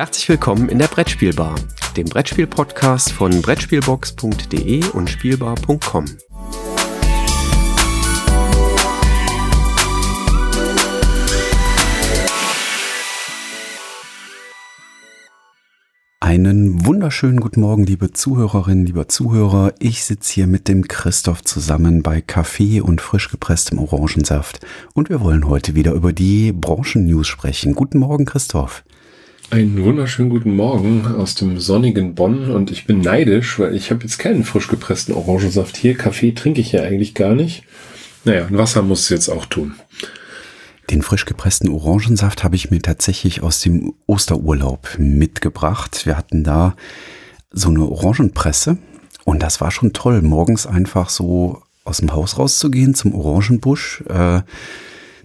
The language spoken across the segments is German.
Herzlich willkommen in der Brettspielbar, dem Brettspiel-Podcast von Brettspielbox.de und Spielbar.com. Einen wunderschönen guten Morgen, liebe Zuhörerinnen, lieber Zuhörer. Ich sitze hier mit dem Christoph zusammen bei Kaffee und frisch gepresstem Orangensaft. Und wir wollen heute wieder über die Branchen-News sprechen. Guten Morgen, Christoph. Einen wunderschönen guten Morgen aus dem sonnigen Bonn und ich bin neidisch, weil ich habe jetzt keinen frisch gepressten Orangensaft hier. Kaffee trinke ich ja eigentlich gar nicht. Naja, ein Wasser muss es jetzt auch tun. Den frisch gepressten Orangensaft habe ich mir tatsächlich aus dem Osterurlaub mitgebracht. Wir hatten da so eine Orangenpresse und das war schon toll, morgens einfach so aus dem Haus rauszugehen zum Orangenbusch. Äh,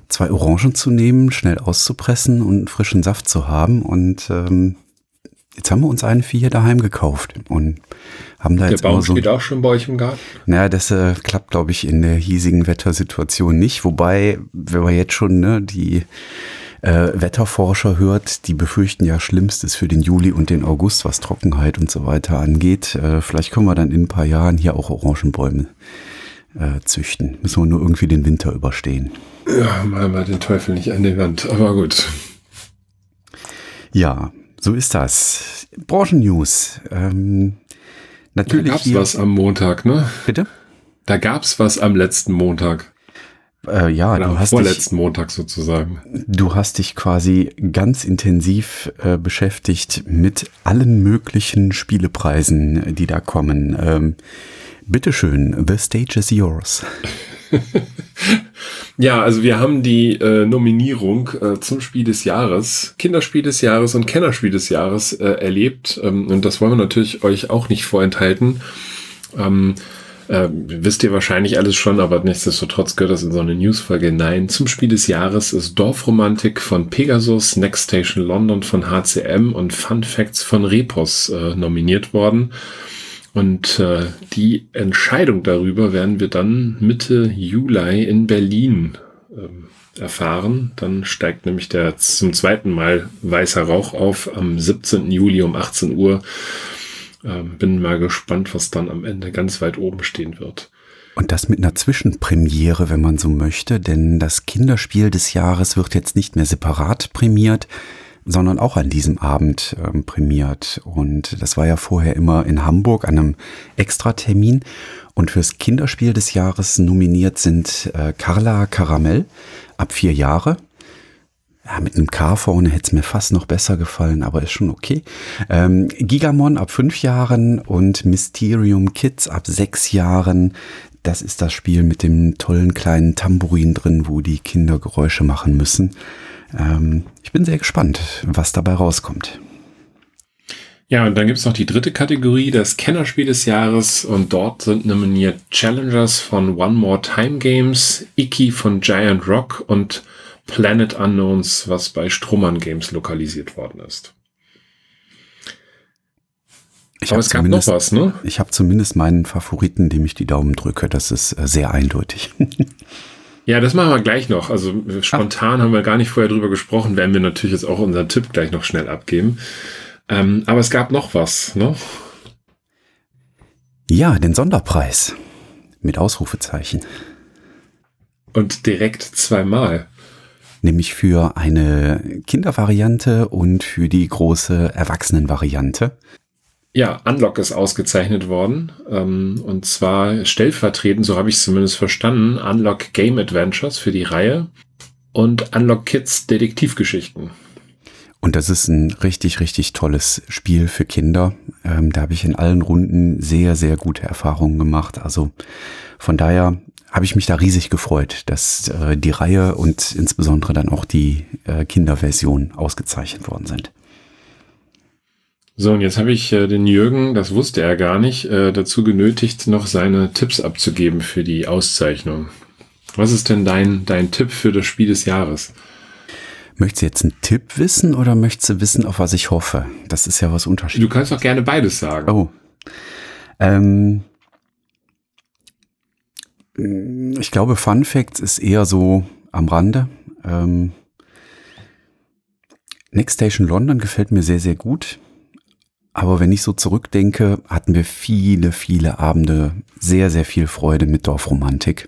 zwei Orangen zu nehmen, schnell auszupressen und frischen Saft zu haben. Und ähm, jetzt haben wir uns eine für hier daheim gekauft und haben da der jetzt Baum so, steht auch schon bei euch im Garten. Naja, das äh, klappt, glaube ich, in der hiesigen Wettersituation nicht. Wobei, wenn man jetzt schon ne, die äh, Wetterforscher hört, die befürchten ja Schlimmstes für den Juli und den August, was Trockenheit und so weiter angeht. Äh, vielleicht können wir dann in ein paar Jahren hier auch Orangenbäume äh, züchten. Müssen wir nur irgendwie den Winter überstehen. Ja, mal mal den Teufel nicht an die Wand, aber gut. Ja, so ist das. Branchen-News. Ähm, natürlich. Da gab's hier, was am Montag, ne? Bitte? Da gab's was am letzten Montag. Äh, ja, Oder du hast, dich, vorletzten Montag sozusagen. du hast dich quasi ganz intensiv äh, beschäftigt mit allen möglichen Spielepreisen, die da kommen. Ähm, bitteschön, the stage is yours. Ja, also wir haben die äh, Nominierung äh, zum Spiel des Jahres, Kinderspiel des Jahres und Kennerspiel des Jahres äh, erlebt. Ähm, und das wollen wir natürlich euch auch nicht vorenthalten. Ähm, äh, wisst ihr wahrscheinlich alles schon, aber nichtsdestotrotz gehört das in so eine Newsfolge hinein. Zum Spiel des Jahres ist Dorfromantik von Pegasus, Next Station London von HCM und Fun Facts von Repos äh, nominiert worden. Und äh, die Entscheidung darüber werden wir dann Mitte Juli in Berlin ähm, erfahren. Dann steigt nämlich der zum zweiten Mal weißer Rauch auf am 17. Juli um 18 Uhr. Ähm, bin mal gespannt, was dann am Ende ganz weit oben stehen wird. Und das mit einer Zwischenpremiere, wenn man so möchte, denn das Kinderspiel des Jahres wird jetzt nicht mehr separat prämiert, sondern auch an diesem Abend ähm, prämiert. Und das war ja vorher immer in Hamburg an einem Extratermin. Und fürs Kinderspiel des Jahres nominiert sind äh, Carla Karamell ab vier Jahre. Ja, mit einem K vorne hätte es mir fast noch besser gefallen, aber ist schon okay. Ähm, Gigamon ab fünf Jahren und Mysterium Kids ab sechs Jahren. Das ist das Spiel mit dem tollen kleinen Tambourin drin, wo die Kinder Geräusche machen müssen. Ähm, ich bin sehr gespannt, was dabei rauskommt. Ja, und dann gibt's noch die dritte Kategorie, das Kennerspiel des Jahres. Und dort sind nominiert Challengers von One More Time Games, Iki von Giant Rock und Planet Unknowns, was bei Strummern Games lokalisiert worden ist. Ich Aber habe es gab noch zumindest, was, ne? ich habe zumindest meinen Favoriten, dem ich die Daumen drücke. Das ist äh, sehr eindeutig. Ja, das machen wir gleich noch. Also spontan haben wir gar nicht vorher drüber gesprochen, werden wir natürlich jetzt auch unseren Tipp gleich noch schnell abgeben. Ähm, aber es gab noch was, ne? ja, den Sonderpreis mit Ausrufezeichen. Und direkt zweimal. Nämlich für eine Kindervariante und für die große Erwachsenenvariante. Ja, Unlock ist ausgezeichnet worden. Ähm, und zwar stellvertretend, so habe ich es zumindest verstanden, Unlock Game Adventures für die Reihe und Unlock Kids Detektivgeschichten. Und das ist ein richtig, richtig tolles Spiel für Kinder. Ähm, da habe ich in allen Runden sehr, sehr gute Erfahrungen gemacht. Also von daher habe ich mich da riesig gefreut, dass äh, die Reihe und insbesondere dann auch die äh, Kinderversion ausgezeichnet worden sind. So, und jetzt habe ich äh, den Jürgen, das wusste er gar nicht, äh, dazu genötigt, noch seine Tipps abzugeben für die Auszeichnung. Was ist denn dein, dein Tipp für das Spiel des Jahres? Möchtest du jetzt einen Tipp wissen oder möchtest du wissen, auf was ich hoffe? Das ist ja was Unterschiedliches. Du kannst doch gerne beides sagen. Oh. Ähm, ich glaube, Fun Facts ist eher so am Rande. Ähm, Next Station London gefällt mir sehr, sehr gut. Aber wenn ich so zurückdenke, hatten wir viele, viele Abende sehr, sehr viel Freude mit Dorfromantik.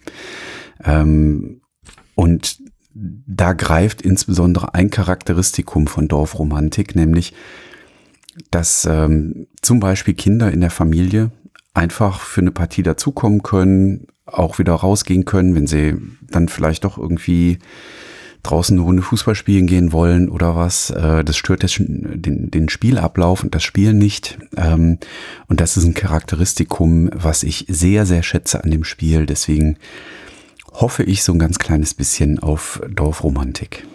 Ähm, und da greift insbesondere ein Charakteristikum von Dorfromantik, nämlich, dass ähm, zum Beispiel Kinder in der Familie einfach für eine Partie dazukommen können, auch wieder rausgehen können, wenn sie dann vielleicht doch irgendwie draußen eine Runde Fußball spielen gehen wollen oder was. Äh, das stört das, den, den Spielablauf und das Spiel nicht. Ähm, und das ist ein Charakteristikum, was ich sehr, sehr schätze an dem Spiel. Deswegen hoffe ich so ein ganz kleines bisschen auf Dorfromantik.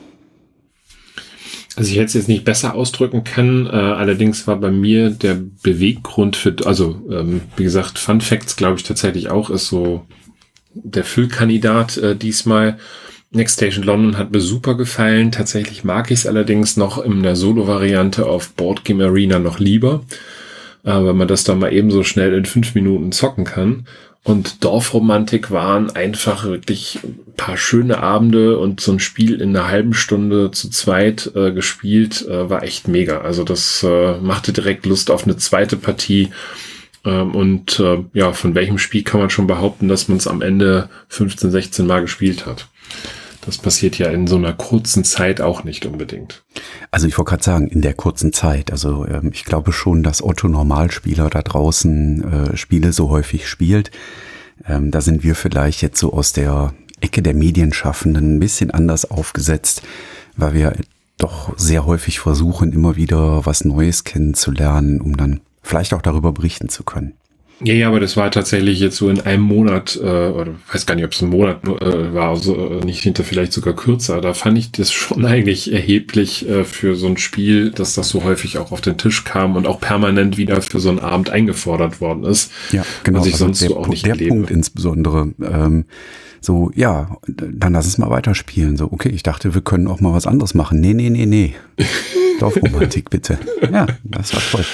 Also ich hätte es jetzt nicht besser ausdrücken können, äh, allerdings war bei mir der Beweggrund für, also ähm, wie gesagt, Fun Facts glaube ich tatsächlich auch, ist so der Füllkandidat äh, diesmal. Next Station London hat mir super gefallen. Tatsächlich mag ich es allerdings noch in der Solo-Variante auf Board Game Arena noch lieber, äh, weil man das dann mal eben so schnell in fünf Minuten zocken kann. Und Dorfromantik waren einfach wirklich ein paar schöne Abende und so ein Spiel in einer halben Stunde zu zweit äh, gespielt, äh, war echt mega. Also das äh, machte direkt Lust auf eine zweite Partie. Ähm, und äh, ja, von welchem Spiel kann man schon behaupten, dass man es am Ende 15, 16 Mal gespielt hat? Das passiert ja in so einer kurzen Zeit auch nicht unbedingt. Also ich wollte gerade sagen, in der kurzen Zeit. Also ähm, ich glaube schon, dass Otto Normalspieler da draußen äh, Spiele so häufig spielt. Ähm, da sind wir vielleicht jetzt so aus der Ecke der Medienschaffenden ein bisschen anders aufgesetzt, weil wir doch sehr häufig versuchen, immer wieder was Neues kennenzulernen, um dann vielleicht auch darüber berichten zu können. Ja, ja, aber das war tatsächlich jetzt so in einem Monat, äh, oder weiß gar nicht, ob es ein Monat äh, war, also äh, nicht hinter vielleicht sogar kürzer. Da fand ich das schon eigentlich erheblich äh, für so ein Spiel, dass das so häufig auch auf den Tisch kam und auch permanent wieder für so einen Abend eingefordert worden ist. Ja, genau. Was ich also sonst der, so auch nicht Der erlebe. Punkt insbesondere. Ähm, so, ja, dann lass es mal weiterspielen. So, okay, ich dachte, wir können auch mal was anderes machen. Nee, nee, nee, nee. Dorfromantik, bitte. Ja, das war toll.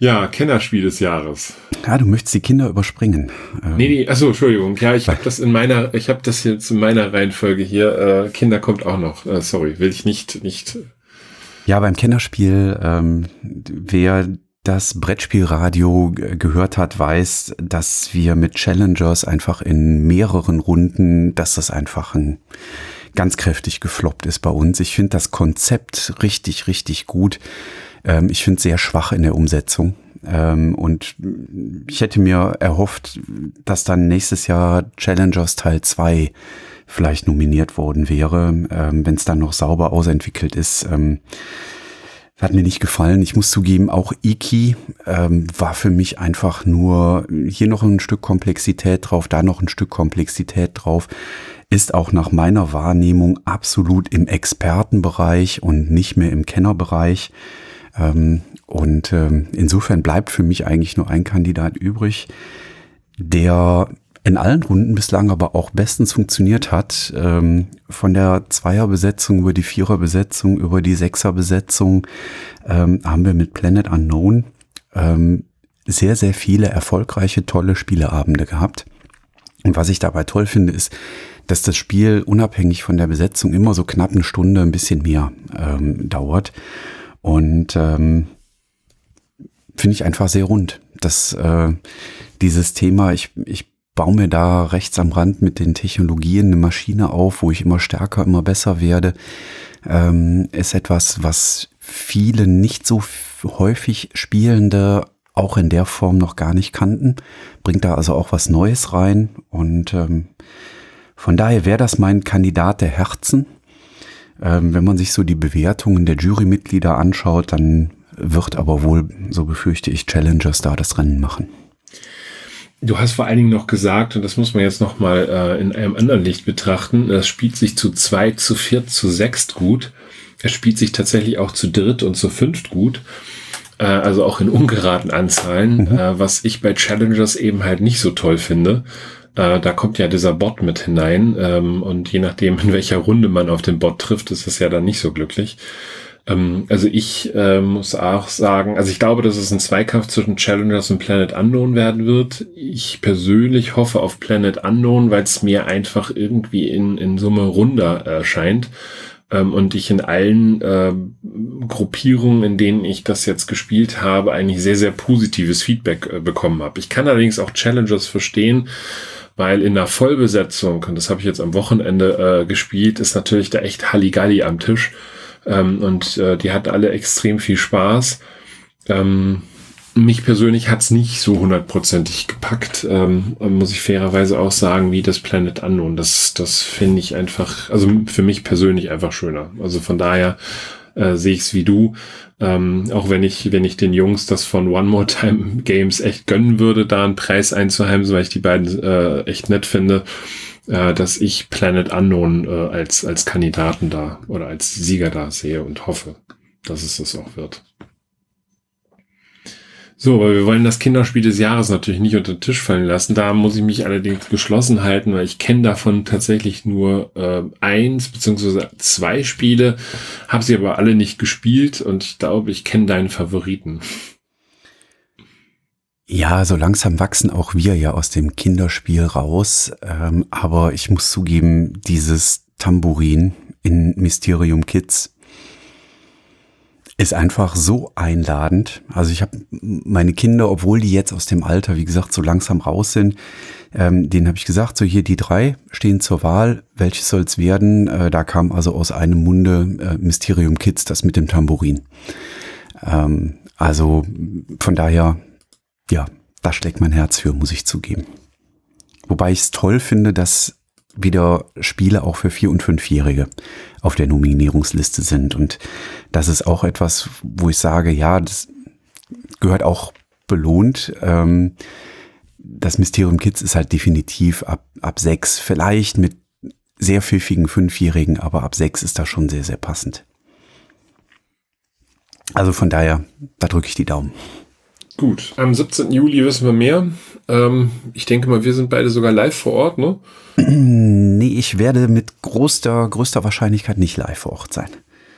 Ja, Kennerspiel des Jahres. Ja, du möchtest die Kinder überspringen. Ähm nee, nee, achso, Entschuldigung. Ja, ich habe das in meiner, ich habe das jetzt in meiner Reihenfolge hier. Äh, Kinder kommt auch noch. Äh, sorry, will ich nicht, nicht. Ja, beim Kennerspiel, ähm, wer das Brettspielradio gehört hat, weiß, dass wir mit Challengers einfach in mehreren Runden, dass das einfach ein ganz kräftig gefloppt ist bei uns. Ich finde das Konzept richtig, richtig gut. Ähm, ich finde sehr schwach in der Umsetzung. Ähm, und ich hätte mir erhofft, dass dann nächstes Jahr Challengers Teil 2 vielleicht nominiert worden wäre, ähm, wenn es dann noch sauber ausentwickelt ist. Ähm, hat mir nicht gefallen. Ich muss zugeben, auch Iki ähm, war für mich einfach nur hier noch ein Stück Komplexität drauf, da noch ein Stück Komplexität drauf. Ist auch nach meiner Wahrnehmung absolut im Expertenbereich und nicht mehr im Kennerbereich. Ähm, und ähm, insofern bleibt für mich eigentlich nur ein Kandidat übrig, der in allen Runden bislang aber auch bestens funktioniert hat. Ähm, von der Zweierbesetzung über die Viererbesetzung, über die Sechserbesetzung ähm, haben wir mit Planet Unknown ähm, sehr, sehr viele erfolgreiche, tolle Spieleabende gehabt. Und was ich dabei toll finde, ist, dass das Spiel unabhängig von der Besetzung immer so knapp eine Stunde, ein bisschen mehr ähm, dauert. Und ähm, finde ich einfach sehr rund. dass äh, dieses Thema, ich, ich baue mir da rechts am Rand mit den Technologien eine Maschine auf, wo ich immer stärker, immer besser werde, ähm, ist etwas, was viele nicht so häufig Spielende auch in der Form noch gar nicht kannten. Bringt da also auch was Neues rein. Und ähm, von daher wäre das mein Kandidat der Herzen. Ähm, wenn man sich so die Bewertungen der Jurymitglieder anschaut, dann wird aber wohl, so befürchte ich, Challengers da das Rennen machen. Du hast vor allen Dingen noch gesagt, und das muss man jetzt nochmal äh, in einem anderen Licht betrachten, es spielt sich zu zweit, zu viert, zu sechst gut. Es spielt sich tatsächlich auch zu dritt und zu fünft gut. Äh, also auch in ungeraden Anzahlen, mhm. äh, was ich bei Challengers eben halt nicht so toll finde. Äh, da kommt ja dieser Bot mit hinein ähm, und je nachdem, in welcher Runde man auf den Bot trifft, ist es ja dann nicht so glücklich. Ähm, also ich äh, muss auch sagen, also ich glaube, dass es ein Zweikampf zwischen Challengers und Planet Unknown werden wird. Ich persönlich hoffe auf Planet Unknown, weil es mir einfach irgendwie in, in Summe runder erscheint. ähm, und ich in allen äh, Gruppierungen, in denen ich das jetzt gespielt habe, eigentlich sehr, sehr positives Feedback äh, bekommen habe. Ich kann allerdings auch Challengers verstehen, weil in der Vollbesetzung, und das habe ich jetzt am Wochenende äh, gespielt, ist natürlich da echt Halligalli am Tisch. Ähm, und äh, die hatten alle extrem viel Spaß. Ähm, mich persönlich hat's nicht so hundertprozentig gepackt, ähm, muss ich fairerweise auch sagen, wie das Planet Unknown. Das, das finde ich einfach, also für mich persönlich einfach schöner. Also von daher äh, sehe ich es wie du. Ähm, auch wenn ich, wenn ich den Jungs das von One More Time Games echt gönnen würde, da einen Preis einzuheimsen, weil ich die beiden äh, echt nett finde, äh, dass ich Planet Unknown äh, als, als Kandidaten da oder als Sieger da sehe und hoffe, dass es das auch wird. So, aber wir wollen das Kinderspiel des Jahres natürlich nicht unter den Tisch fallen lassen. Da muss ich mich allerdings geschlossen halten, weil ich kenne davon tatsächlich nur äh, eins beziehungsweise zwei Spiele, habe sie aber alle nicht gespielt und ich glaube, ich kenne deinen Favoriten. Ja, so langsam wachsen auch wir ja aus dem Kinderspiel raus. Ähm, aber ich muss zugeben, dieses Tambourin in Mysterium Kids, ist einfach so einladend. Also ich habe meine Kinder, obwohl die jetzt aus dem Alter, wie gesagt, so langsam raus sind, ähm, denen habe ich gesagt, so hier die drei stehen zur Wahl, welches soll's werden? Äh, da kam also aus einem Munde äh, Mysterium Kids, das mit dem Tambourin. Ähm, also von daher, ja, da schlägt mein Herz für, muss ich zugeben. Wobei ich es toll finde, dass wieder Spiele auch für Vier- und Fünfjährige auf der Nominierungsliste sind. Und das ist auch etwas, wo ich sage, ja, das gehört auch belohnt. Ähm, das Mysterium Kids ist halt definitiv ab, ab sechs, vielleicht mit sehr pfiffigen Fünfjährigen, aber ab sechs ist das schon sehr, sehr passend. Also von daher, da drücke ich die Daumen. Gut, am 17. Juli wissen wir mehr. Ähm, ich denke mal, wir sind beide sogar live vor Ort, ne? Nee, ich werde mit größter, größter Wahrscheinlichkeit nicht live vor Ort sein.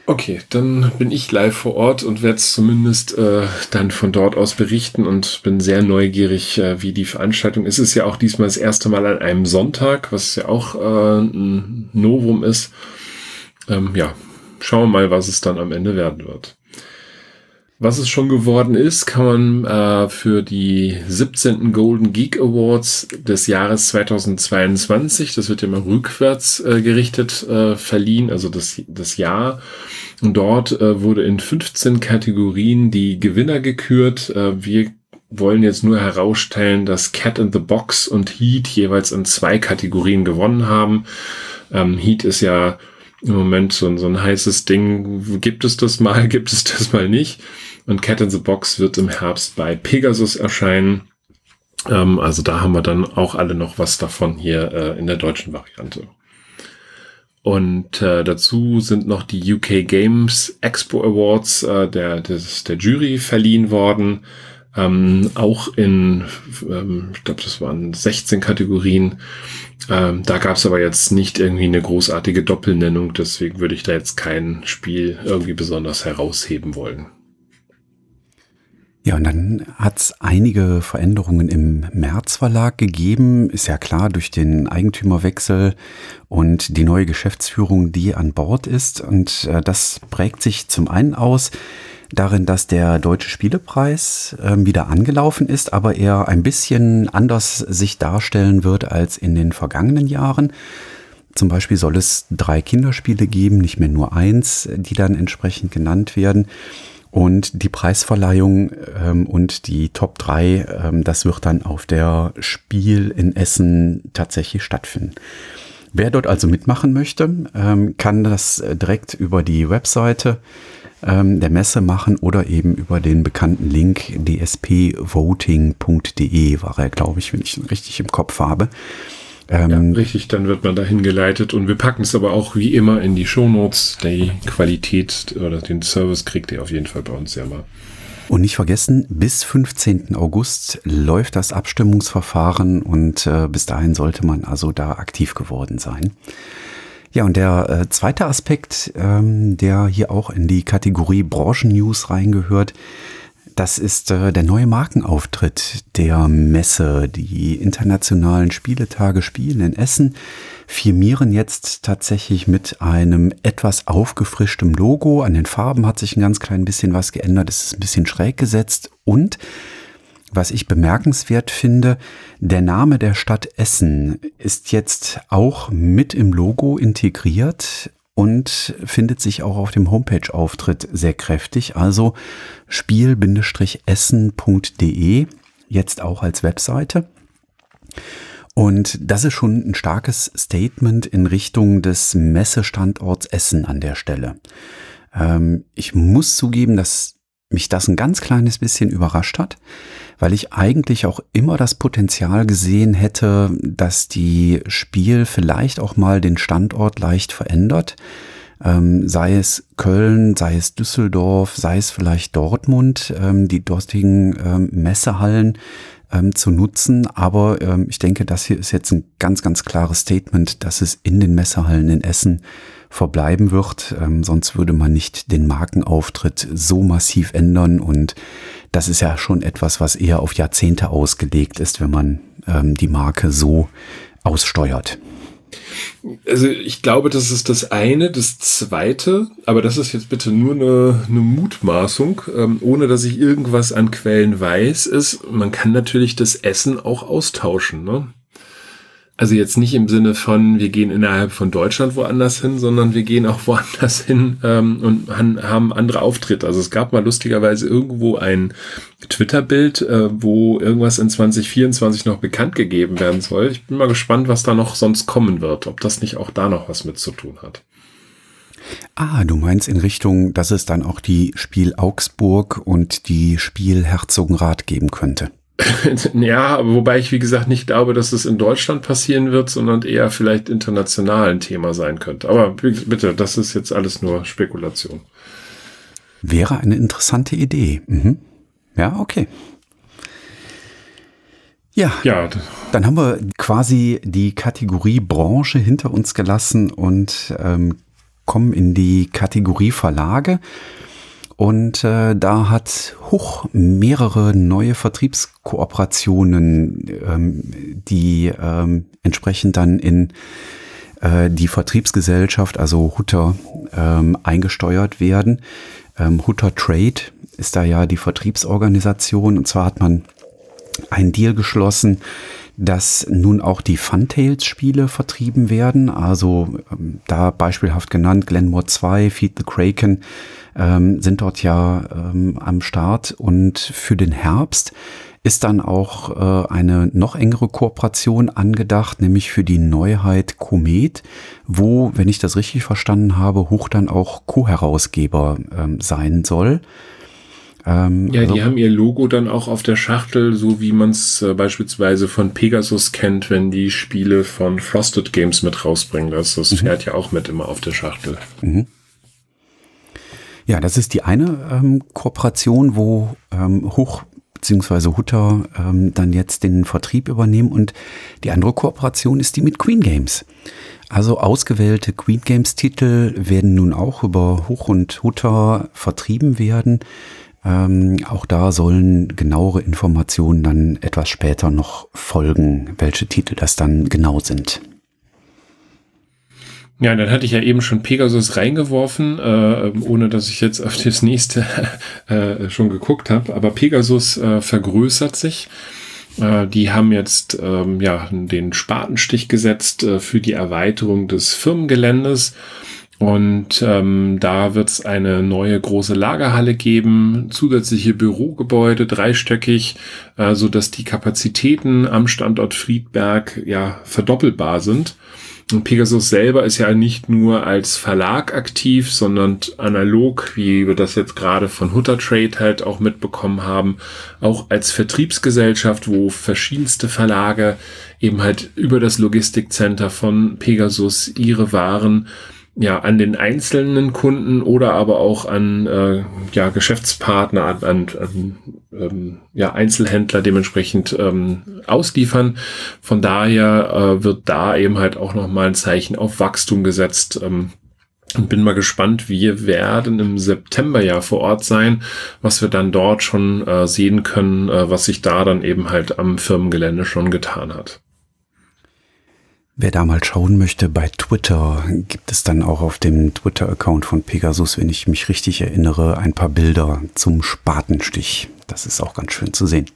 Okay, dann bin ich live vor Ort und werde es zumindest äh, dann von dort aus berichten und bin sehr neugierig, äh, wie die Veranstaltung ist. Es ist ja auch diesmal das erste Mal an einem Sonntag, was ja auch äh, ein Novum ist. Ähm, ja, schauen wir mal, was es dann am Ende werden wird. Was es schon geworden ist, kann man äh, für die 17. Golden Geek Awards des Jahres 2022, das wird ja mal rückwärts äh, gerichtet, äh, verliehen, also das, das Jahr. Und dort äh, wurde in 15 Kategorien die Gewinner gekürt. Äh, wir wollen jetzt nur herausstellen, dass Cat in the Box und Heat jeweils in zwei Kategorien gewonnen haben. Ähm, Heat ist ja im Moment so, so ein heißes Ding. Gibt es das mal, gibt es das mal nicht? Und Cat in the Box wird im Herbst bei Pegasus erscheinen. Ähm, also da haben wir dann auch alle noch was davon hier äh, in der deutschen Variante. Und äh, dazu sind noch die UK Games Expo Awards äh, der, des, der Jury verliehen worden. Ähm, auch in, ähm, ich glaube, das waren 16 Kategorien. Ähm, da gab es aber jetzt nicht irgendwie eine großartige Doppelnennung, deswegen würde ich da jetzt kein Spiel irgendwie besonders herausheben wollen. Ja, und dann hat es einige Veränderungen im März Verlag gegeben. Ist ja klar, durch den Eigentümerwechsel und die neue Geschäftsführung, die an Bord ist. Und äh, das prägt sich zum einen aus darin, dass der Deutsche Spielepreis äh, wieder angelaufen ist, aber er ein bisschen anders sich darstellen wird als in den vergangenen Jahren. Zum Beispiel soll es drei Kinderspiele geben, nicht mehr nur eins, die dann entsprechend genannt werden. Und die Preisverleihung ähm, und die Top 3, ähm, das wird dann auf der Spiel in Essen tatsächlich stattfinden. Wer dort also mitmachen möchte, ähm, kann das direkt über die Webseite ähm, der Messe machen oder eben über den bekannten Link dspvoting.de war er, glaube ich, wenn ich ihn richtig im Kopf habe. Ähm, ja, richtig, dann wird man dahin geleitet und wir packen es aber auch wie immer in die Shownotes. Die Qualität oder den Service kriegt ihr auf jeden Fall bei uns ja mal. Und nicht vergessen, bis 15. August läuft das Abstimmungsverfahren und äh, bis dahin sollte man also da aktiv geworden sein. Ja, und der äh, zweite Aspekt, ähm, der hier auch in die Kategorie Branchen-News reingehört, das ist äh, der neue Markenauftritt der Messe. Die internationalen Spieletage Spielen in Essen firmieren jetzt tatsächlich mit einem etwas aufgefrischtem Logo. An den Farben hat sich ein ganz klein bisschen was geändert. Es ist ein bisschen schräg gesetzt und was ich bemerkenswert finde, der Name der Stadt Essen ist jetzt auch mit im Logo integriert und findet sich auch auf dem Homepage-Auftritt sehr kräftig. Also spiel-essen.de jetzt auch als Webseite. Und das ist schon ein starkes Statement in Richtung des Messestandorts Essen an der Stelle. Ähm, ich muss zugeben, dass mich das ein ganz kleines bisschen überrascht hat, weil ich eigentlich auch immer das Potenzial gesehen hätte, dass die Spiel vielleicht auch mal den Standort leicht verändert. Ähm, sei es Köln, sei es Düsseldorf, sei es vielleicht Dortmund, ähm, die dortigen ähm, Messehallen ähm, zu nutzen. Aber ähm, ich denke, das hier ist jetzt ein ganz, ganz klares Statement, dass es in den Messehallen in Essen verbleiben wird. Ähm, sonst würde man nicht den Markenauftritt so massiv ändern. Und das ist ja schon etwas, was eher auf Jahrzehnte ausgelegt ist, wenn man ähm, die Marke so aussteuert. Also ich glaube, das ist das eine. Das zweite, aber das ist jetzt bitte nur eine, eine Mutmaßung, ähm, ohne dass ich irgendwas an Quellen weiß, ist, man kann natürlich das Essen auch austauschen. Ne? Also jetzt nicht im Sinne von, wir gehen innerhalb von Deutschland woanders hin, sondern wir gehen auch woanders hin ähm, und haben andere Auftritte. Also es gab mal lustigerweise irgendwo ein Twitter-Bild, äh, wo irgendwas in 2024 noch bekannt gegeben werden soll. Ich bin mal gespannt, was da noch sonst kommen wird, ob das nicht auch da noch was mit zu tun hat. Ah, du meinst in Richtung, dass es dann auch die Spiel Augsburg und die Spiel Herzogenrath geben könnte. ja, wobei ich wie gesagt nicht glaube, dass es in Deutschland passieren wird, sondern eher vielleicht international ein Thema sein könnte. Aber bitte, das ist jetzt alles nur Spekulation. Wäre eine interessante Idee. Mhm. Ja, okay. Ja, ja, dann haben wir quasi die Kategorie Branche hinter uns gelassen und ähm, kommen in die Kategorie Verlage. Und äh, da hat Huch mehrere neue Vertriebskooperationen, ähm, die ähm, entsprechend dann in äh, die Vertriebsgesellschaft, also Hutter, ähm, eingesteuert werden. Ähm, Hutter Trade ist da ja die Vertriebsorganisation. Und zwar hat man einen Deal geschlossen, dass nun auch die Funtails-Spiele vertrieben werden. Also ähm, da beispielhaft genannt Glenmore 2, Feed the Kraken ähm, sind dort ja ähm, am Start. Und für den Herbst ist dann auch äh, eine noch engere Kooperation angedacht, nämlich für die Neuheit Komet, wo, wenn ich das richtig verstanden habe, Hoch dann auch Co-Herausgeber ähm, sein soll. Ähm, ja, die also, haben ihr Logo dann auch auf der Schachtel, so wie man es äh, beispielsweise von Pegasus kennt, wenn die Spiele von Frosted Games mit rausbringen. Das, das mhm. fährt ja auch mit immer auf der Schachtel. Mhm. Ja, das ist die eine ähm, Kooperation, wo ähm, Hoch bzw. Hutter ähm, dann jetzt den Vertrieb übernehmen und die andere Kooperation ist die mit Queen Games. Also ausgewählte Queen Games Titel werden nun auch über Hoch und Hutter vertrieben werden. Ähm, auch da sollen genauere Informationen dann etwas später noch folgen, welche Titel das dann genau sind. Ja, dann hatte ich ja eben schon Pegasus reingeworfen, äh, ohne dass ich jetzt auf das nächste äh, schon geguckt habe. Aber Pegasus äh, vergrößert sich. Äh, die haben jetzt ähm, ja den Spatenstich gesetzt äh, für die Erweiterung des Firmengeländes und ähm, da wird es eine neue große Lagerhalle geben, zusätzliche Bürogebäude, dreistöckig, äh, so dass die Kapazitäten am Standort Friedberg ja verdoppelbar sind. Pegasus selber ist ja nicht nur als Verlag aktiv, sondern analog, wie wir das jetzt gerade von Hutter Trade halt auch mitbekommen haben, auch als Vertriebsgesellschaft, wo verschiedenste Verlage eben halt über das Logistikcenter von Pegasus ihre Waren ja, an den einzelnen Kunden oder aber auch an äh, ja, Geschäftspartner, an, an, ähm, ja, Einzelhändler dementsprechend ähm, ausliefern. Von daher äh, wird da eben halt auch nochmal ein Zeichen auf Wachstum gesetzt. Ähm, und bin mal gespannt, wir werden im September ja vor Ort sein, was wir dann dort schon äh, sehen können, äh, was sich da dann eben halt am Firmengelände schon getan hat. Wer da mal schauen möchte, bei Twitter gibt es dann auch auf dem Twitter-Account von Pegasus, wenn ich mich richtig erinnere, ein paar Bilder zum Spatenstich. Das ist auch ganz schön zu sehen.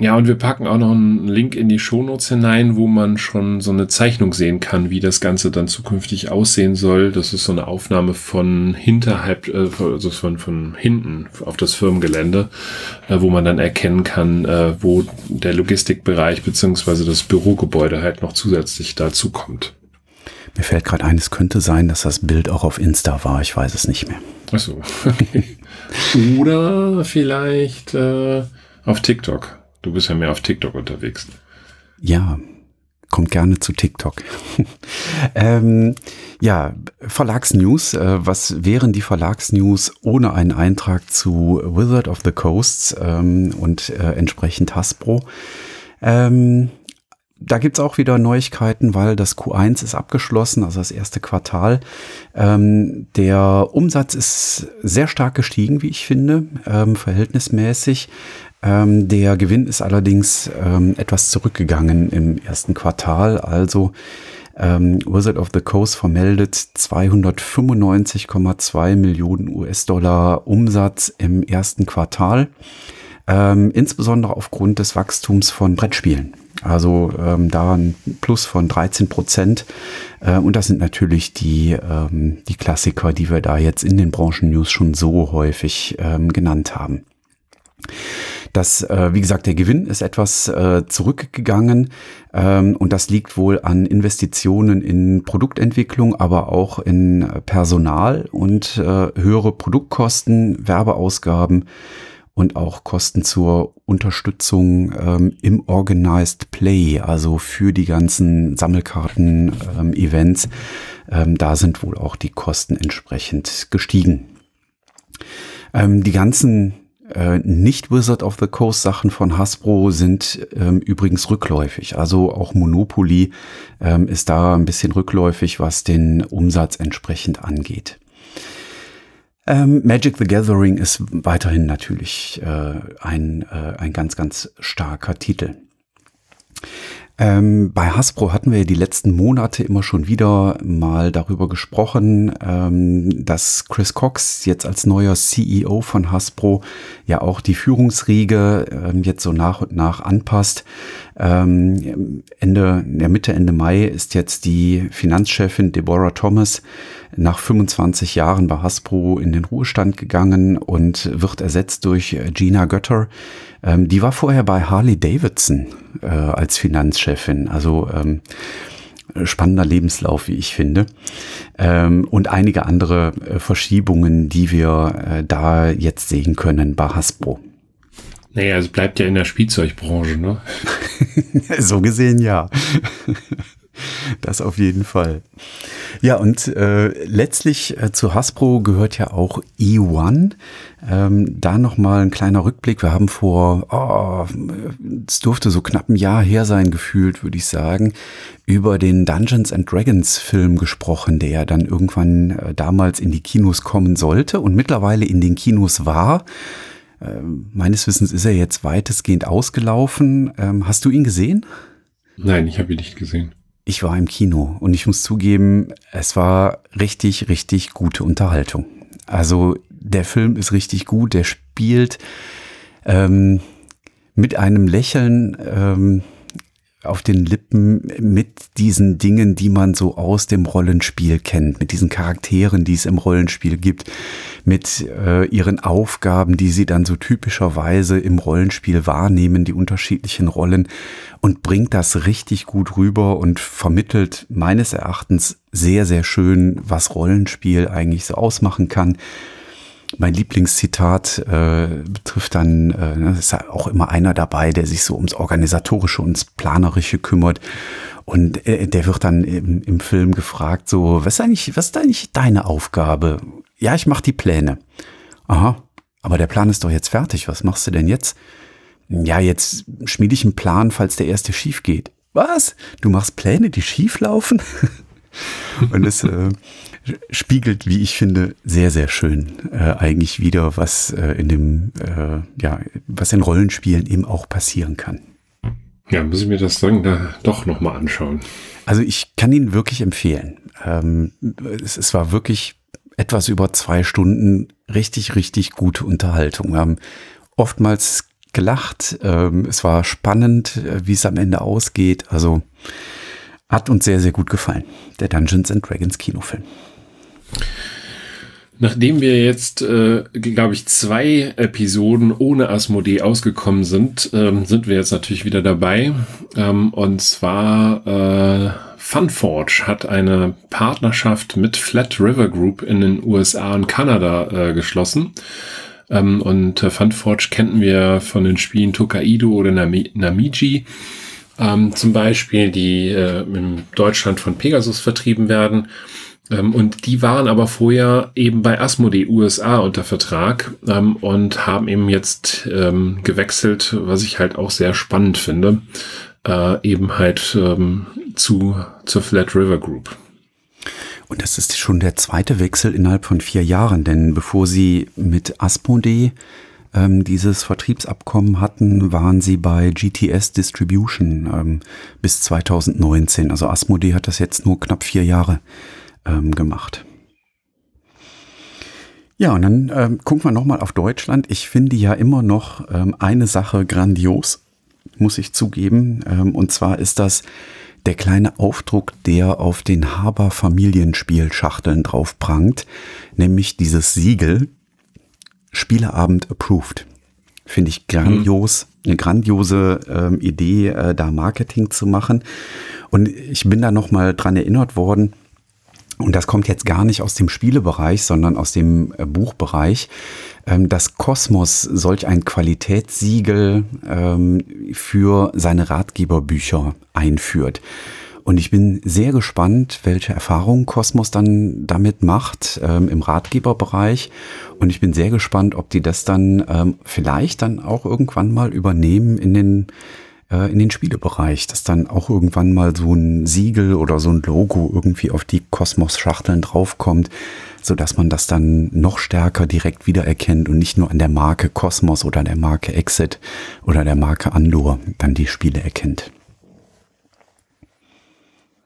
Ja, und wir packen auch noch einen Link in die Shownotes hinein, wo man schon so eine Zeichnung sehen kann, wie das Ganze dann zukünftig aussehen soll. Das ist so eine Aufnahme von hinterhalb, äh, also von, von hinten auf das Firmengelände, äh, wo man dann erkennen kann, äh, wo der Logistikbereich beziehungsweise das Bürogebäude halt noch zusätzlich dazu kommt. Mir fällt gerade ein, es könnte sein, dass das Bild auch auf Insta war. Ich weiß es nicht mehr. Ach so, okay. Oder vielleicht äh, auf TikTok. Du bist ja mehr auf TikTok unterwegs. Ja, kommt gerne zu TikTok. ähm, ja, Verlagsnews. Äh, was wären die Verlagsnews ohne einen Eintrag zu Wizard of the Coasts ähm, und äh, entsprechend Hasbro? Ähm, da gibt's auch wieder Neuigkeiten, weil das Q1 ist abgeschlossen, also das erste Quartal. Ähm, der Umsatz ist sehr stark gestiegen, wie ich finde, ähm, verhältnismäßig. Ähm, der Gewinn ist allerdings ähm, etwas zurückgegangen im ersten Quartal. Also ähm, Wizard of the Coast vermeldet 295,2 Millionen US-Dollar Umsatz im ersten Quartal. Ähm, insbesondere aufgrund des Wachstums von Brettspielen. Also ähm, da ein Plus von 13 Prozent. Äh, und das sind natürlich die, ähm, die Klassiker, die wir da jetzt in den Branchen-News schon so häufig ähm, genannt haben. Das, äh, wie gesagt, der Gewinn ist etwas äh, zurückgegangen ähm, und das liegt wohl an Investitionen in Produktentwicklung, aber auch in Personal und äh, höhere Produktkosten, Werbeausgaben und auch Kosten zur Unterstützung ähm, im Organized Play, also für die ganzen Sammelkarten-Events. Ähm, ähm, da sind wohl auch die Kosten entsprechend gestiegen. Ähm, die ganzen äh, nicht Wizard of the Coast Sachen von Hasbro sind ähm, übrigens rückläufig. Also auch Monopoly ähm, ist da ein bisschen rückläufig, was den Umsatz entsprechend angeht. Ähm, Magic the Gathering ist weiterhin natürlich äh, ein, äh, ein ganz, ganz starker Titel. Ähm, bei Hasbro hatten wir die letzten Monate immer schon wieder mal darüber gesprochen, ähm, dass Chris Cox jetzt als neuer CEO von Hasbro ja auch die Führungsriege ähm, jetzt so nach und nach anpasst. Ähm, Ende, der Mitte, Ende Mai ist jetzt die Finanzchefin Deborah Thomas nach 25 Jahren bei Hasbro in den Ruhestand gegangen und wird ersetzt durch Gina Götter. Ähm, die war vorher bei Harley Davidson äh, als Finanzchefin. Also ähm, spannender Lebenslauf, wie ich finde. Ähm, und einige andere äh, Verschiebungen, die wir äh, da jetzt sehen können bei Hasbro. Naja, es bleibt ja in der Spielzeugbranche, ne? so gesehen ja. Das auf jeden Fall. Ja, und äh, letztlich äh, zu Hasbro gehört ja auch E1. Ähm, da nochmal ein kleiner Rückblick. Wir haben vor, oh, es durfte so knapp ein Jahr her sein, gefühlt, würde ich sagen, über den Dungeons and Dragons Film gesprochen, der ja dann irgendwann äh, damals in die Kinos kommen sollte und mittlerweile in den Kinos war. Ähm, meines Wissens ist er jetzt weitestgehend ausgelaufen. Ähm, hast du ihn gesehen? Nein, ich habe ihn nicht gesehen ich war im Kino und ich muss zugeben, es war richtig, richtig gute Unterhaltung. Also der Film ist richtig gut, der spielt ähm, mit einem Lächeln ähm, auf den Lippen mit diesen Dingen, die man so aus dem Rollenspiel kennt, mit diesen Charakteren, die es im Rollenspiel gibt, mit äh, ihren Aufgaben, die sie dann so typischerweise im Rollenspiel wahrnehmen, die unterschiedlichen Rollen und bringt das richtig gut rüber und vermittelt meines Erachtens sehr, sehr schön, was Rollenspiel eigentlich so ausmachen kann mein Lieblingszitat äh, betrifft dann, äh, ne, ist ja auch immer einer dabei, der sich so ums Organisatorische, ums Planerische kümmert. Und äh, der wird dann im, im Film gefragt, so, was ist eigentlich, was ist eigentlich deine Aufgabe? Ja, ich mache die Pläne. Aha, aber der Plan ist doch jetzt fertig. Was machst du denn jetzt? Ja, jetzt schmiede ich einen Plan, falls der erste schief geht. Was? Du machst Pläne, die schief laufen? Und das äh, spiegelt, wie ich finde, sehr, sehr schön äh, eigentlich wieder, was äh, in dem, äh, ja, was in Rollenspielen eben auch passieren kann. Ja, muss ich mir das dann da doch nochmal anschauen. Also ich kann ihn wirklich empfehlen. Ähm, es, es, war wirklich etwas über zwei Stunden richtig, richtig gute Unterhaltung. Wir haben oftmals gelacht. Ähm, es war spannend, äh, wie es am Ende ausgeht. Also hat uns sehr, sehr gut gefallen. Der Dungeons and Dragons Kinofilm. Nachdem wir jetzt, äh, glaube ich, zwei Episoden ohne Asmodee ausgekommen sind, ähm, sind wir jetzt natürlich wieder dabei. Ähm, und zwar äh, Funforge hat eine Partnerschaft mit Flat River Group in den USA und Kanada äh, geschlossen. Ähm, und äh, Funforge kennen wir von den Spielen Tokaido oder Nami Namiji. Ähm, zum Beispiel, die äh, in Deutschland von Pegasus vertrieben werden. Ähm, und die waren aber vorher eben bei Asmodee USA unter Vertrag ähm, und haben eben jetzt ähm, gewechselt, was ich halt auch sehr spannend finde, äh, eben halt ähm, zu, zur Flat River Group. Und das ist schon der zweite Wechsel innerhalb von vier Jahren, denn bevor sie mit Asmodee ähm, dieses Vertriebsabkommen hatten, waren sie bei GTS Distribution ähm, bis 2019. Also Asmodee hat das jetzt nur knapp vier Jahre ähm, gemacht. Ja, und dann ähm, gucken wir nochmal auf Deutschland. Ich finde ja immer noch ähm, eine Sache grandios, muss ich zugeben. Ähm, und zwar ist das der kleine Aufdruck, der auf den Haber Familienspielschachteln drauf prangt, nämlich dieses Siegel Spieleabend approved. Finde ich grandios, mhm. eine grandiose ähm, Idee, äh, da Marketing zu machen. Und ich bin da nochmal dran erinnert worden, und das kommt jetzt gar nicht aus dem Spielebereich, sondern aus dem äh, Buchbereich, ähm, dass Kosmos solch ein Qualitätssiegel ähm, für seine Ratgeberbücher einführt. Und ich bin sehr gespannt, welche Erfahrungen Kosmos dann damit macht ähm, im Ratgeberbereich. Und ich bin sehr gespannt, ob die das dann ähm, vielleicht dann auch irgendwann mal übernehmen in den äh, in den Spielebereich, dass dann auch irgendwann mal so ein Siegel oder so ein Logo irgendwie auf die Kosmos-Schachteln draufkommt, so dass man das dann noch stärker direkt wiedererkennt und nicht nur an der Marke Kosmos oder der Marke Exit oder der Marke Andor dann die Spiele erkennt.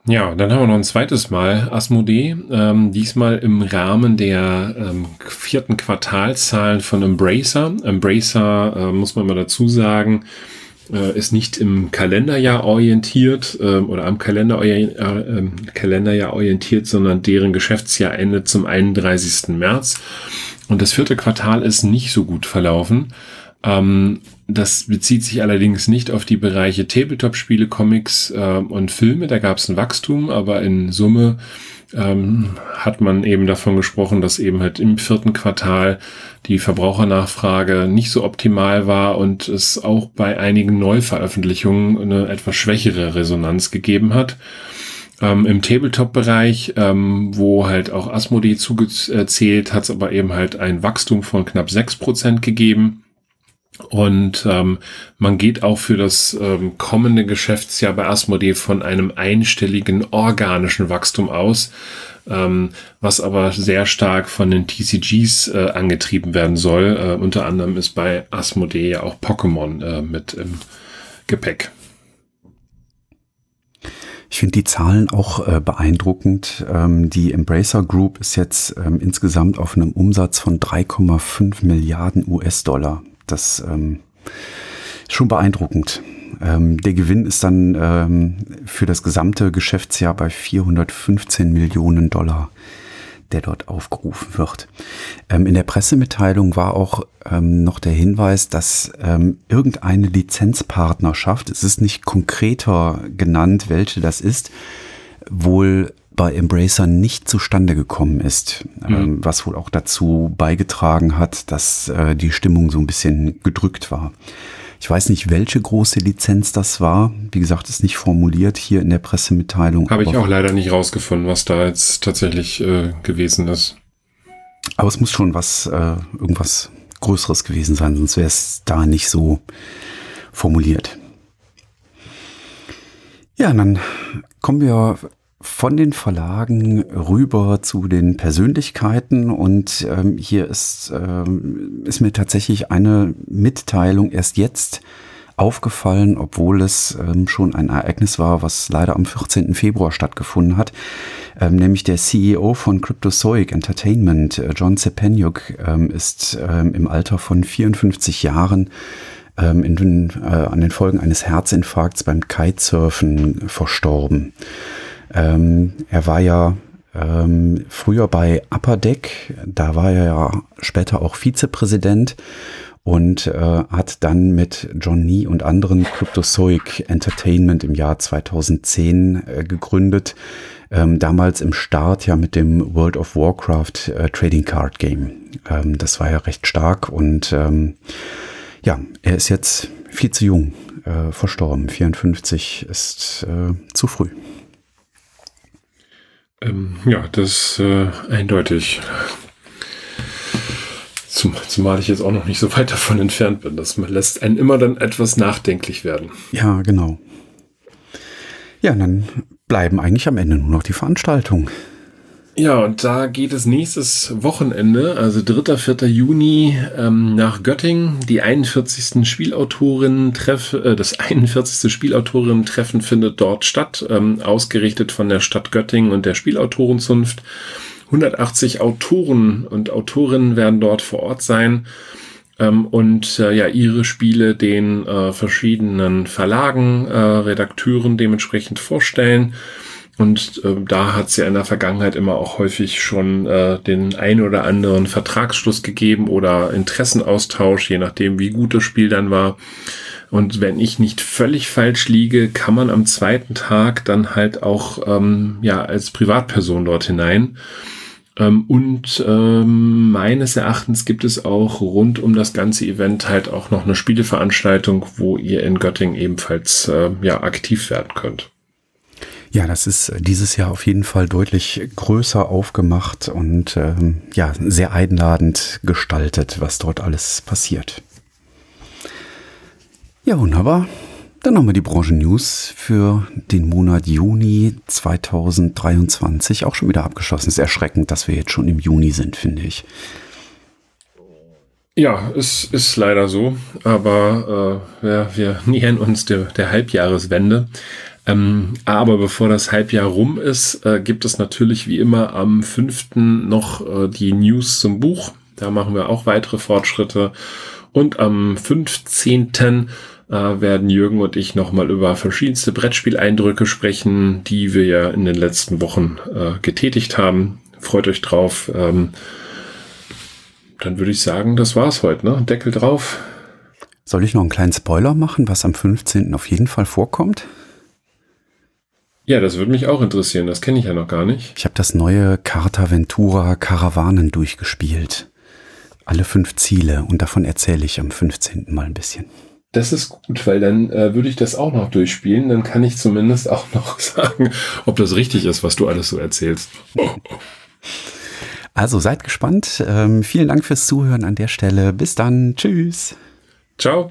Ja, dann haben wir noch ein zweites Mal Asmodee, ähm, diesmal im Rahmen der ähm, vierten Quartalzahlen von Embracer. Embracer, äh, muss man mal dazu sagen, äh, ist nicht im Kalenderjahr orientiert äh, oder am Kalender äh, äh, Kalenderjahr orientiert, sondern deren Geschäftsjahr endet zum 31. März. Und das vierte Quartal ist nicht so gut verlaufen. Ähm, das bezieht sich allerdings nicht auf die Bereiche Tabletop-Spiele, Comics äh, und Filme. Da gab es ein Wachstum, aber in Summe ähm, hat man eben davon gesprochen, dass eben halt im vierten Quartal die Verbrauchernachfrage nicht so optimal war und es auch bei einigen Neuveröffentlichungen eine etwas schwächere Resonanz gegeben hat. Ähm, Im Tabletop-Bereich, ähm, wo halt auch Asmodee zugezählt, hat es aber eben halt ein Wachstum von knapp sechs Prozent gegeben. Und ähm, man geht auch für das ähm, kommende Geschäftsjahr bei Asmodee von einem einstelligen organischen Wachstum aus, ähm, was aber sehr stark von den TCGs äh, angetrieben werden soll. Äh, unter anderem ist bei Asmodee ja auch Pokémon äh, mit im Gepäck. Ich finde die Zahlen auch äh, beeindruckend. Ähm, die Embracer Group ist jetzt ähm, insgesamt auf einem Umsatz von 3,5 Milliarden US-Dollar. Das ähm, ist schon beeindruckend. Ähm, der Gewinn ist dann ähm, für das gesamte Geschäftsjahr bei 415 Millionen Dollar, der dort aufgerufen wird. Ähm, in der Pressemitteilung war auch ähm, noch der Hinweis, dass ähm, irgendeine Lizenzpartnerschaft, es ist nicht konkreter genannt, welche das ist, wohl bei Embracer nicht zustande gekommen ist, mhm. ähm, was wohl auch dazu beigetragen hat, dass äh, die Stimmung so ein bisschen gedrückt war. Ich weiß nicht, welche große Lizenz das war. Wie gesagt, ist nicht formuliert hier in der Pressemitteilung. Habe ich auch leider nicht rausgefunden, was da jetzt tatsächlich äh, gewesen ist. Aber es muss schon was, äh, irgendwas Größeres gewesen sein, sonst wäre es da nicht so formuliert. Ja, dann kommen wir von den Verlagen rüber zu den Persönlichkeiten und ähm, hier ist, ähm, ist mir tatsächlich eine Mitteilung erst jetzt aufgefallen, obwohl es ähm, schon ein Ereignis war, was leider am 14. Februar stattgefunden hat. Ähm, nämlich der CEO von Cryptozoic Entertainment, äh, John Sepenyuk, ähm, ist ähm, im Alter von 54 Jahren ähm, in den, äh, an den Folgen eines Herzinfarkts beim Kitesurfen verstorben. Ähm, er war ja ähm, früher bei Upper Deck, da war er ja später auch Vizepräsident und äh, hat dann mit John Nee und anderen Cryptozoic Entertainment im Jahr 2010 äh, gegründet. Ähm, damals im Start ja mit dem World of Warcraft äh, Trading Card Game. Ähm, das war ja recht stark und ähm, ja, er ist jetzt viel zu jung äh, verstorben. 54 ist äh, zu früh. Ähm, ja, das äh, eindeutig. Zum, zumal ich jetzt auch noch nicht so weit davon entfernt bin. Das lässt einen immer dann etwas nachdenklich werden. Ja, genau. Ja, dann bleiben eigentlich am Ende nur noch die Veranstaltungen. Ja, und da geht es nächstes Wochenende, also 3. 4. Juni, ähm, nach Göttingen. Die 41. Spielautorinnen-Treff, äh, das 41. Spielautorinnen-Treffen findet dort statt, ähm, ausgerichtet von der Stadt Göttingen und der Spielautorenzunft. 180 Autoren und Autorinnen werden dort vor Ort sein ähm, und äh, ja ihre Spiele den äh, verschiedenen Verlagen, äh, Redakteuren dementsprechend vorstellen. Und äh, da hat es ja in der Vergangenheit immer auch häufig schon äh, den ein oder anderen Vertragsschluss gegeben oder Interessenaustausch, je nachdem, wie gut das Spiel dann war. Und wenn ich nicht völlig falsch liege, kann man am zweiten Tag dann halt auch ähm, ja als Privatperson dort hinein. Ähm, und ähm, meines Erachtens gibt es auch rund um das ganze Event halt auch noch eine Spieleveranstaltung, wo ihr in Göttingen ebenfalls äh, ja aktiv werden könnt. Ja, das ist dieses Jahr auf jeden Fall deutlich größer aufgemacht und ähm, ja, sehr einladend gestaltet, was dort alles passiert. Ja, wunderbar. Dann haben wir die Branchen-News für den Monat Juni 2023 auch schon wieder abgeschlossen. Es ist erschreckend, dass wir jetzt schon im Juni sind, finde ich. Ja, es ist leider so, aber äh, ja, wir nähern uns der, der Halbjahreswende. Ähm, aber bevor das Halbjahr rum ist, äh, gibt es natürlich wie immer am 5. noch äh, die News zum Buch. Da machen wir auch weitere Fortschritte. Und am 15. Äh, werden Jürgen und ich nochmal über verschiedenste Brettspieleindrücke sprechen, die wir ja in den letzten Wochen äh, getätigt haben. Freut euch drauf. Ähm, dann würde ich sagen, das war's heute, ne? Deckel drauf. Soll ich noch einen kleinen Spoiler machen, was am 15. auf jeden Fall vorkommt? Ja, das würde mich auch interessieren. Das kenne ich ja noch gar nicht. Ich habe das neue Carta Ventura Karawanen durchgespielt. Alle fünf Ziele und davon erzähle ich am 15. mal ein bisschen. Das ist gut, weil dann äh, würde ich das auch noch durchspielen. Dann kann ich zumindest auch noch sagen, ob das richtig ist, was du alles so erzählst. Also seid gespannt. Ähm, vielen Dank fürs Zuhören an der Stelle. Bis dann. Tschüss. Ciao.